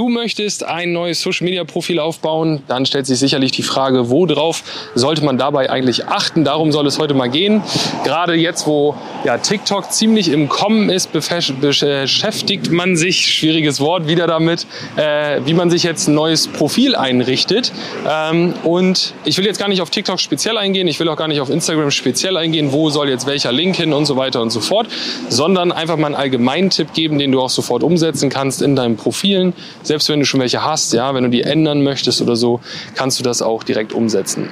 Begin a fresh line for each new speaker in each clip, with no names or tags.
Du möchtest ein neues Social Media Profil aufbauen, dann stellt sich sicherlich die Frage, worauf sollte man dabei eigentlich achten? Darum soll es heute mal gehen. Gerade jetzt, wo ja, TikTok ziemlich im Kommen ist, beschäftigt man sich, schwieriges Wort, wieder damit, äh, wie man sich jetzt ein neues Profil einrichtet. Ähm, und ich will jetzt gar nicht auf TikTok speziell eingehen, ich will auch gar nicht auf Instagram speziell eingehen, wo soll jetzt welcher Link hin und so weiter und so fort, sondern einfach mal einen allgemeinen Tipp geben, den du auch sofort umsetzen kannst in deinen Profilen selbst wenn du schon welche hast, ja, wenn du die ändern möchtest oder so, kannst du das auch direkt umsetzen.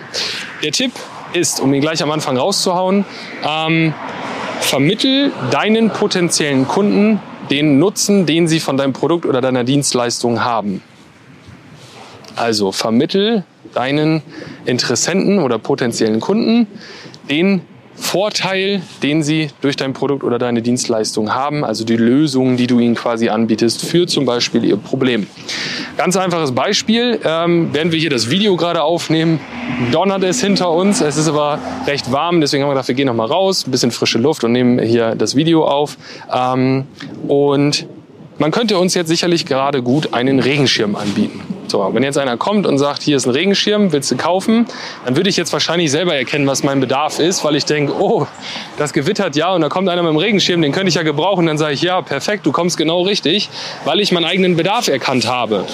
Der Tipp ist, um ihn gleich am Anfang rauszuhauen, ähm, vermittel deinen potenziellen Kunden den Nutzen, den sie von deinem Produkt oder deiner Dienstleistung haben. Also vermittel deinen Interessenten oder potenziellen Kunden den Vorteil, den sie durch dein Produkt oder deine Dienstleistung haben, also die Lösungen, die du ihnen quasi anbietest für zum Beispiel ihr Problem. Ganz einfaches Beispiel, ähm, während wir hier das Video gerade aufnehmen, donnert es hinter uns, es ist aber recht warm, deswegen haben wir gedacht, wir gehen noch mal raus, ein bisschen frische Luft und nehmen hier das Video auf. Ähm, und man könnte uns jetzt sicherlich gerade gut einen Regenschirm anbieten. So, wenn jetzt einer kommt und sagt, hier ist ein Regenschirm, willst du kaufen? Dann würde ich jetzt wahrscheinlich selber erkennen, was mein Bedarf ist, weil ich denke, oh, das gewittert ja und da kommt einer mit dem Regenschirm, den könnte ich ja gebrauchen. Dann sage ich, ja, perfekt, du kommst genau richtig, weil ich meinen eigenen Bedarf erkannt habe.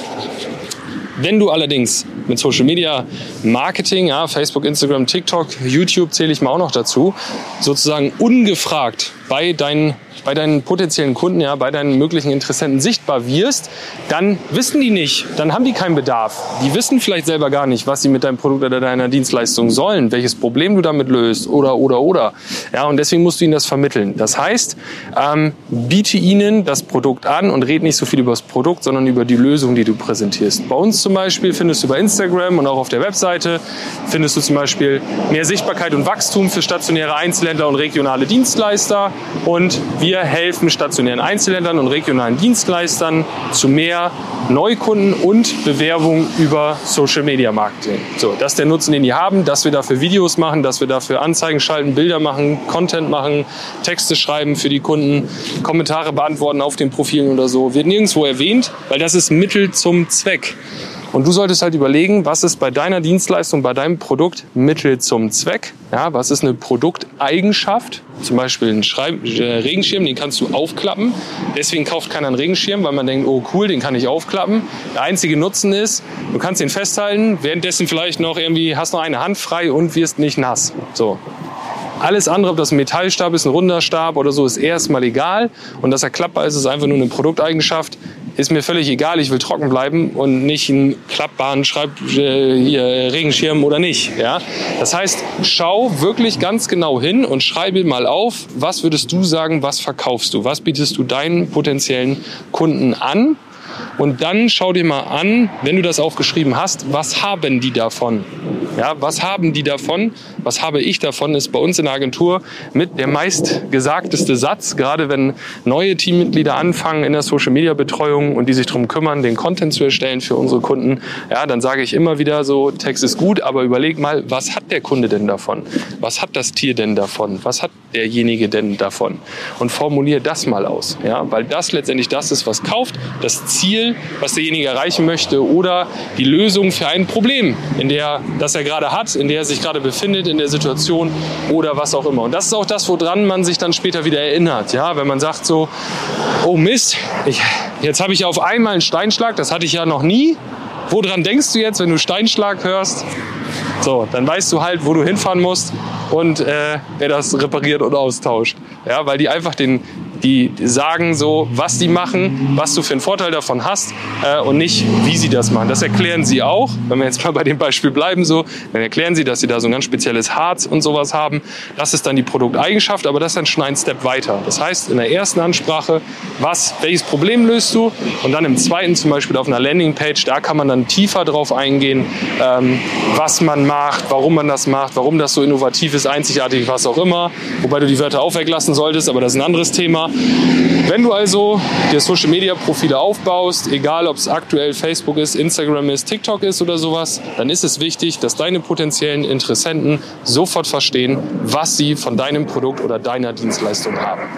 Wenn du allerdings mit Social Media Marketing, ja, Facebook, Instagram, TikTok, YouTube zähle ich mal auch noch dazu, sozusagen ungefragt bei deinen bei deinen potenziellen Kunden, ja, bei deinen möglichen Interessenten sichtbar wirst, dann wissen die nicht, dann haben die keinen Bedarf. Die wissen vielleicht selber gar nicht, was sie mit deinem Produkt oder deiner Dienstleistung sollen, welches Problem du damit löst oder oder oder. Ja, und deswegen musst du ihnen das vermitteln. Das heißt, ähm, biete ihnen das Produkt an und red nicht so viel über das Produkt, sondern über die Lösung, die du präsentierst. Bei uns zum Beispiel findest du bei Instagram und auch auf der Webseite findest du zum Beispiel mehr Sichtbarkeit und Wachstum für stationäre Einzelhändler und regionale Dienstleister und wir helfen stationären Einzelhändlern und regionalen Dienstleistern zu mehr Neukunden und Bewerbung über Social Media Marketing. So, das ist der Nutzen, den die haben, dass wir dafür Videos machen, dass wir dafür Anzeigen schalten, Bilder machen, Content machen, Texte schreiben für die Kunden, Kommentare beantworten auf den Profilen oder so. Wird nirgendwo erwähnt, weil das ist Mittel zum Zweck. Und du solltest halt überlegen, was ist bei deiner Dienstleistung, bei deinem Produkt Mittel zum Zweck? Ja, was ist eine Produkteigenschaft? Zum Beispiel ein Schreib äh, Regenschirm, den kannst du aufklappen. Deswegen kauft keiner einen Regenschirm, weil man denkt, oh cool, den kann ich aufklappen. Der einzige Nutzen ist, du kannst ihn festhalten, währenddessen vielleicht noch irgendwie hast noch eine Hand frei und wirst nicht nass. So. Alles andere, ob das ein Metallstab ist, ein runder Stab oder so, ist erstmal egal. Und dass er klappbar ist, ist einfach nur eine Produkteigenschaft ist mir völlig egal, ich will trocken bleiben und nicht einen klappbaren Schreib äh, Regenschirm oder nicht. Ja? Das heißt, schau wirklich ganz genau hin und schreibe mal auf, was würdest du sagen, was verkaufst du? Was bietest du deinen potenziellen Kunden an? Und dann schau dir mal an, wenn du das aufgeschrieben hast, was haben die davon? Ja, was haben die davon? Was habe ich davon? Ist bei uns in der Agentur mit der meistgesagteste Satz, gerade wenn neue Teammitglieder anfangen in der Social Media Betreuung und die sich darum kümmern, den Content zu erstellen für unsere Kunden. Ja, dann sage ich immer wieder so, Text ist gut, aber überleg mal, was hat der Kunde denn davon? Was hat das Tier denn davon? Was hat derjenige denn davon? Und formuliere das mal aus, ja, weil das letztendlich das ist, was kauft, das Ziel, was derjenige erreichen möchte oder die Lösung für ein Problem, in der das er gerade hat, in der er sich gerade befindet, in der Situation oder was auch immer. Und das ist auch das, woran man sich dann später wieder erinnert. Ja, wenn man sagt so, oh Mist, ich, jetzt habe ich auf einmal einen Steinschlag, das hatte ich ja noch nie. Woran denkst du jetzt, wenn du Steinschlag hörst? So, dann weißt du halt, wo du hinfahren musst und äh, wer das repariert und austauscht. Ja, weil die einfach den, die sagen so, was die machen, was du für einen Vorteil davon hast äh, und nicht, wie sie das machen. Das erklären sie auch. Wenn wir jetzt mal bei dem Beispiel bleiben, so, dann erklären sie, dass sie da so ein ganz spezielles Harz und sowas haben. Das ist dann die Produkteigenschaft, aber das ist dann schon ein Step weiter. Das heißt, in der ersten Ansprache, was, welches Problem löst du? Und dann im zweiten zum Beispiel auf einer Landingpage, da kann man dann tiefer drauf eingehen, ähm, was man macht, warum man das macht, warum das so innovativ ist, einzigartig, was auch immer. Wobei du die Wörter auch weglassen solltest, aber das ist ein anderes Thema. Wenn du also dir Social Media Profile aufbaust, egal ob es aktuell Facebook ist, Instagram ist, TikTok ist oder sowas, dann ist es wichtig, dass deine potenziellen Interessenten sofort verstehen, was sie von deinem Produkt oder deiner Dienstleistung haben.